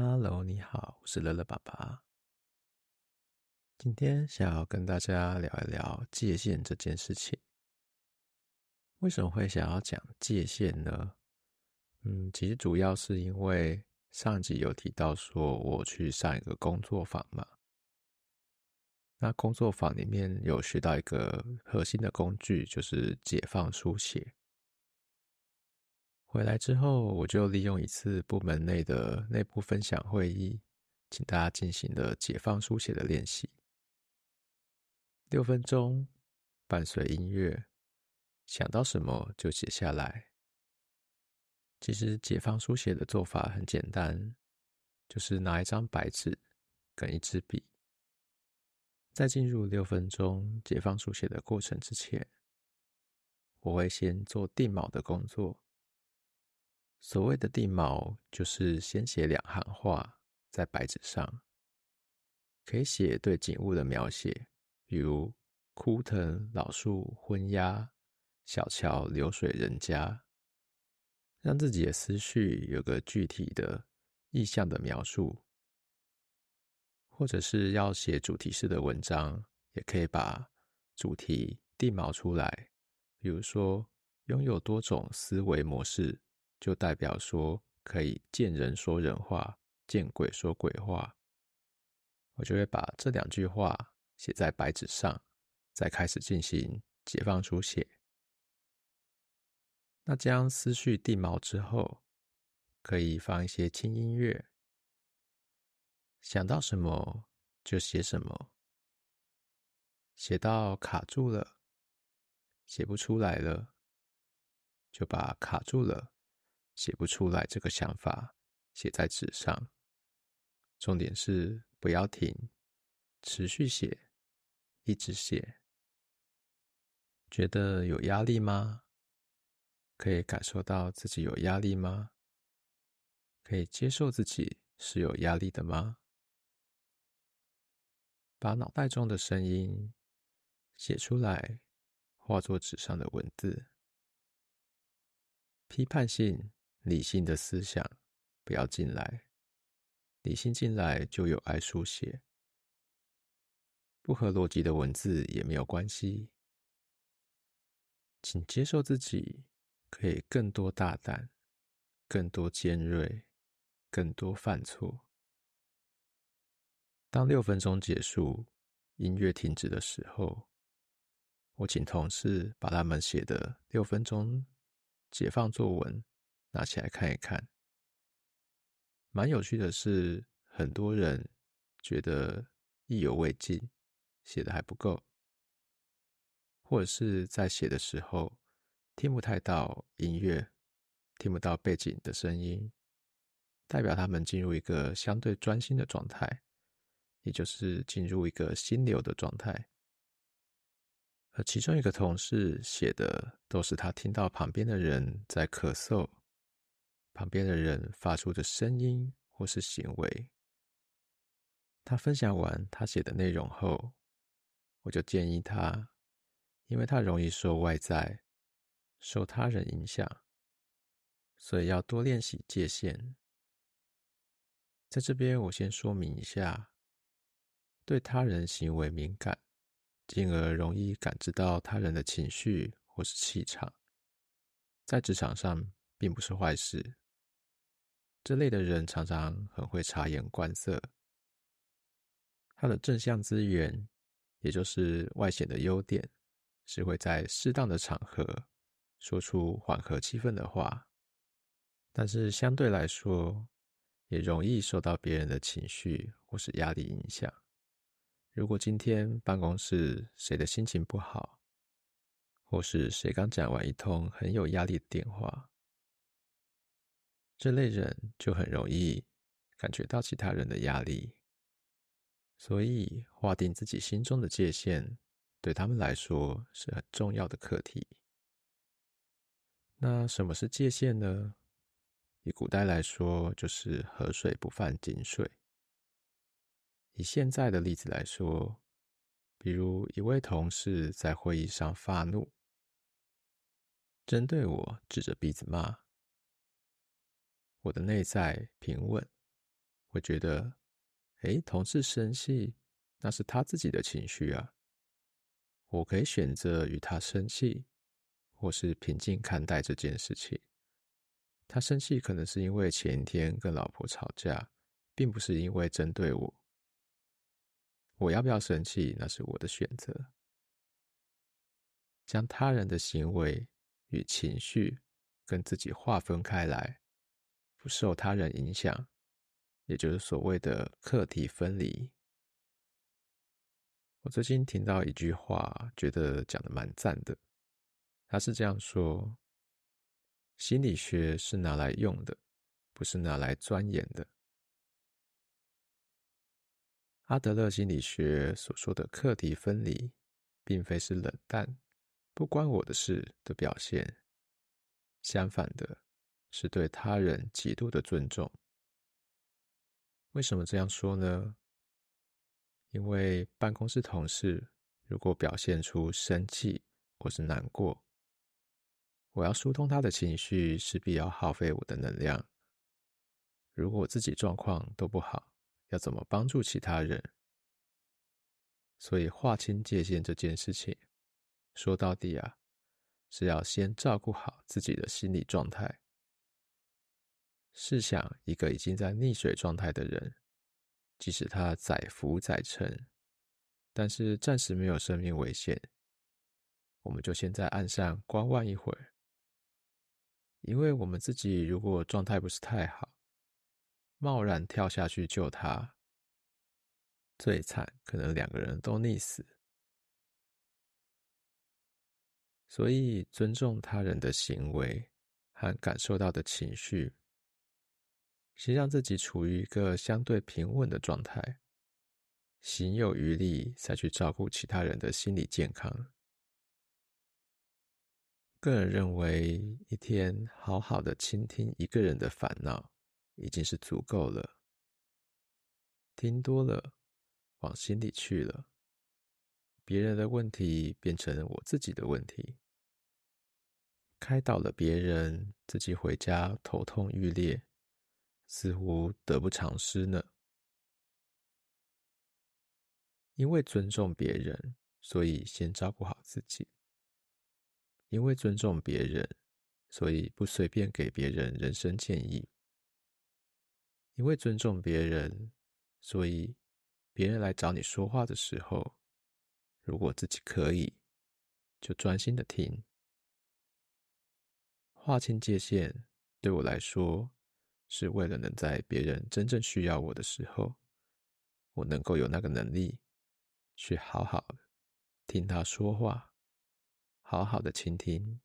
Hello，你好，我是乐乐爸爸。今天想要跟大家聊一聊界限这件事情。为什么会想要讲界限呢？嗯，其实主要是因为上集有提到说我去上一个工作坊嘛。那工作坊里面有学到一个核心的工具，就是解放书写。回来之后，我就利用一次部门内的内部分享会议，请大家进行了解放书写的练习。六分钟，伴随音乐，想到什么就写下来。其实解放书写的做法很简单，就是拿一张白纸跟一支笔。在进入六分钟解放书写的过程之前，我会先做定锚的工作。所谓的定锚，就是先写两行话在白纸上，可以写对景物的描写。比如枯藤老树昏鸦，小桥流水人家，让自己的思绪有个具体的意象的描述，或者是要写主题式的文章，也可以把主题定锚出来。比如说，拥有多种思维模式，就代表说可以见人说人话，见鬼说鬼话。我就会把这两句话。写在白纸上，再开始进行解放书写。那将思绪定锚之后，可以放一些轻音乐，想到什么就写什么。写到卡住了，写不出来了，就把卡住了、写不出来这个想法写在纸上。重点是不要停，持续写。一直写，觉得有压力吗？可以感受到自己有压力吗？可以接受自己是有压力的吗？把脑袋中的声音写出来，化作纸上的文字。批判性、理性的思想不要进来，理性进来就有爱书写。不合逻辑的文字也没有关系，请接受自己可以更多大胆、更多尖锐、更多犯错。当六分钟结束，音乐停止的时候，我请同事把他们写的六分钟解放作文拿起来看一看。蛮有趣的是，很多人觉得意犹未尽。写的还不够，或者是在写的时候听不太到音乐，听不到背景的声音，代表他们进入一个相对专心的状态，也就是进入一个心流的状态。而其中一个同事写的都是他听到旁边的人在咳嗽，旁边的人发出的声音或是行为。他分享完他写的内容后，我就建议他，因为他容易受外在、受他人影响，所以要多练习界限。在这边，我先说明一下，对他人行为敏感，进而容易感知到他人的情绪或是气场，在职场上并不是坏事。这类的人常常很会察言观色，他的正向资源。也就是外显的优点，是会在适当的场合说出缓和气氛的话，但是相对来说，也容易受到别人的情绪或是压力影响。如果今天办公室谁的心情不好，或是谁刚讲完一通很有压力的电话，这类人就很容易感觉到其他人的压力。所以，划定自己心中的界限，对他们来说是很重要的课题。那什么是界限呢？以古代来说，就是河水不犯井水。以现在的例子来说，比如一位同事在会议上发怒，针对我指着鼻子骂，我的内在平稳，会觉得，诶，同事生气，那是他自己的情绪啊。我可以选择与他生气，或是平静看待这件事情。他生气可能是因为前一天跟老婆吵架，并不是因为针对我。我要不要生气，那是我的选择。将他人的行为与情绪跟自己划分开来，受他人影响，也就是所谓的课题分离。我最近听到一句话，觉得讲得蛮赞的。他是这样说：心理学是拿来用的，不是拿来钻研的。阿德勒心理学所说的课题分离，并非是冷淡、不关我的事的表现，相反的，是对他人极度的尊重。为什么这样说呢？因为办公室同事如果表现出生气或是难过，我要疏通他的情绪，势必要耗费我的能量。如果我自己状况都不好，要怎么帮助其他人？所以划清界限这件事情，说到底啊，是要先照顾好自己的心理状态。试想一个已经在溺水状态的人。即使他载浮载沉，但是暂时没有生命危险，我们就先在岸上观望一会儿。因为我们自己如果状态不是太好，贸然跳下去救他，最惨可能两个人都溺死。所以尊重他人的行为和感受到的情绪。先让自己处于一个相对平稳的状态，行有余力再去照顾其他人的心理健康。个人认为，一天好好的倾听一个人的烦恼，已经是足够了。听多了，往心里去了，别人的问题变成我自己的问题，开导了别人，自己回家头痛欲裂。似乎得不偿失呢。因为尊重别人，所以先照顾好自己；因为尊重别人，所以不随便给别人人生建议；因为尊重别人，所以别人来找你说话的时候，如果自己可以，就专心的听。划清界限，对我来说。是为了能在别人真正需要我的时候，我能够有那个能力，去好好的听他说话，好好的倾听，